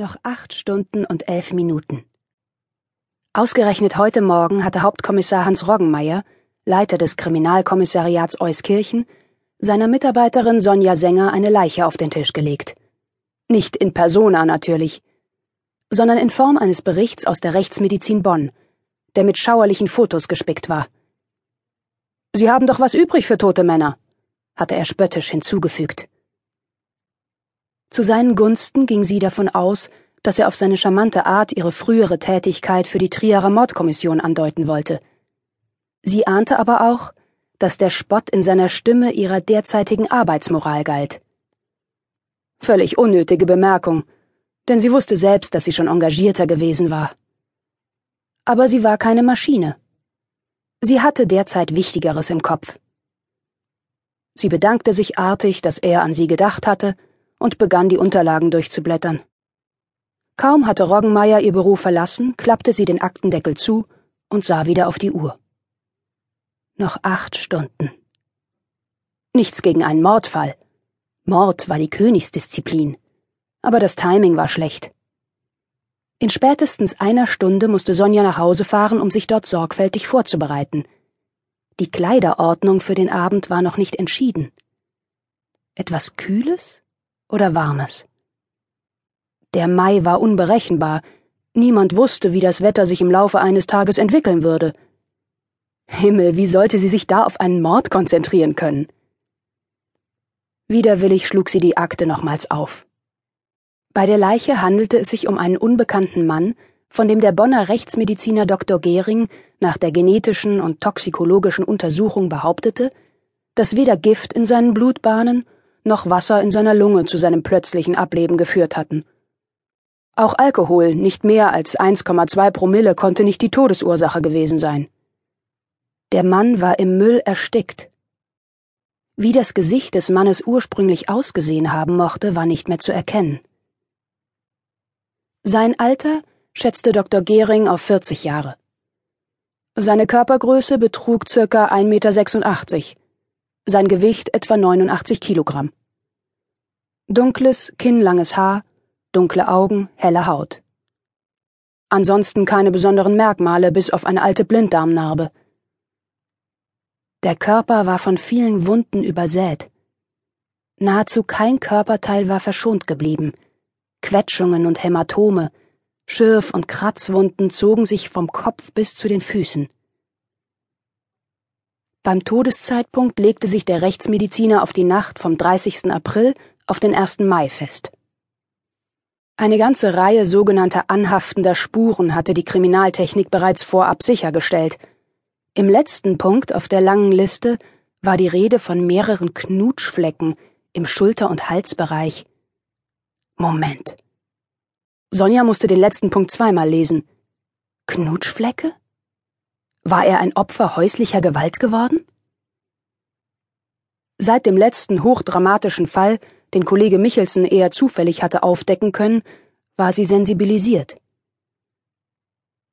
Noch acht Stunden und elf Minuten. Ausgerechnet heute Morgen hatte Hauptkommissar Hans Roggenmeier, Leiter des Kriminalkommissariats Euskirchen, seiner Mitarbeiterin Sonja Sänger eine Leiche auf den Tisch gelegt. Nicht in persona natürlich, sondern in Form eines Berichts aus der Rechtsmedizin Bonn, der mit schauerlichen Fotos gespickt war. Sie haben doch was übrig für tote Männer, hatte er spöttisch hinzugefügt. Zu seinen Gunsten ging sie davon aus, dass er auf seine charmante Art ihre frühere Tätigkeit für die Trierer Mordkommission andeuten wollte. Sie ahnte aber auch, dass der Spott in seiner Stimme ihrer derzeitigen Arbeitsmoral galt. Völlig unnötige Bemerkung, denn sie wusste selbst, dass sie schon engagierter gewesen war. Aber sie war keine Maschine. Sie hatte derzeit Wichtigeres im Kopf. Sie bedankte sich artig, dass er an sie gedacht hatte, und begann die Unterlagen durchzublättern. Kaum hatte Roggenmeier ihr Büro verlassen, klappte sie den Aktendeckel zu und sah wieder auf die Uhr. Noch acht Stunden. Nichts gegen einen Mordfall. Mord war die Königsdisziplin. Aber das Timing war schlecht. In spätestens einer Stunde musste Sonja nach Hause fahren, um sich dort sorgfältig vorzubereiten. Die Kleiderordnung für den Abend war noch nicht entschieden. Etwas Kühles oder Warmes. Der Mai war unberechenbar, niemand wusste, wie das Wetter sich im Laufe eines Tages entwickeln würde. Himmel, wie sollte sie sich da auf einen Mord konzentrieren können? Widerwillig schlug sie die Akte nochmals auf. Bei der Leiche handelte es sich um einen unbekannten Mann, von dem der Bonner Rechtsmediziner Dr. Gehring nach der genetischen und toxikologischen Untersuchung behauptete, dass weder Gift in seinen Blutbahnen noch Wasser in seiner Lunge zu seinem plötzlichen Ableben geführt hatten. Auch Alkohol, nicht mehr als 1,2 Promille, konnte nicht die Todesursache gewesen sein. Der Mann war im Müll erstickt. Wie das Gesicht des Mannes ursprünglich ausgesehen haben mochte, war nicht mehr zu erkennen. Sein Alter schätzte Dr. Gehring auf 40 Jahre. Seine Körpergröße betrug circa 1,86 Meter, sein Gewicht etwa 89 Kilogramm. Dunkles, kinnlanges Haar, dunkle Augen, helle Haut. Ansonsten keine besonderen Merkmale, bis auf eine alte Blinddarmnarbe. Der Körper war von vielen Wunden übersät. Nahezu kein Körperteil war verschont geblieben. Quetschungen und Hämatome, Schürf- und Kratzwunden zogen sich vom Kopf bis zu den Füßen. Beim Todeszeitpunkt legte sich der Rechtsmediziner auf die Nacht vom 30. April auf den 1. Mai fest. Eine ganze Reihe sogenannter anhaftender Spuren hatte die Kriminaltechnik bereits vorab sichergestellt. Im letzten Punkt auf der langen Liste war die Rede von mehreren Knutschflecken im Schulter- und Halsbereich. Moment. Sonja musste den letzten Punkt zweimal lesen. Knutschflecke? War er ein Opfer häuslicher Gewalt geworden? Seit dem letzten hochdramatischen Fall, den Kollege Michelsen eher zufällig hatte aufdecken können, war sie sensibilisiert.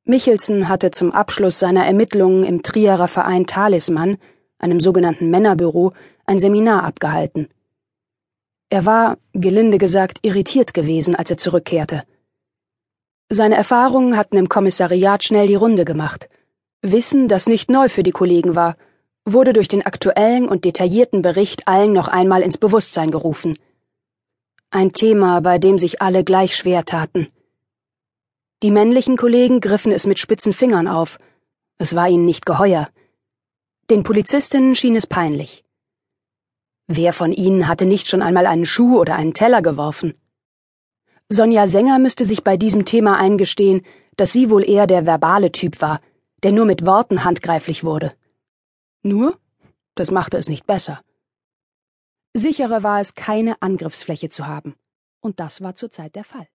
Michelsen hatte zum Abschluss seiner Ermittlungen im Trierer Verein Talisman, einem sogenannten Männerbüro, ein Seminar abgehalten. Er war, gelinde gesagt, irritiert gewesen, als er zurückkehrte. Seine Erfahrungen hatten im Kommissariat schnell die Runde gemacht. Wissen, das nicht neu für die Kollegen war, wurde durch den aktuellen und detaillierten Bericht allen noch einmal ins Bewusstsein gerufen. Ein Thema, bei dem sich alle gleich schwer taten. Die männlichen Kollegen griffen es mit spitzen Fingern auf. Es war ihnen nicht geheuer. Den Polizistinnen schien es peinlich. Wer von ihnen hatte nicht schon einmal einen Schuh oder einen Teller geworfen? Sonja Sänger müsste sich bei diesem Thema eingestehen, dass sie wohl eher der verbale Typ war, der nur mit Worten handgreiflich wurde. Nur? Das machte es nicht besser. Sicherer war es, keine Angriffsfläche zu haben. Und das war zurzeit der Fall.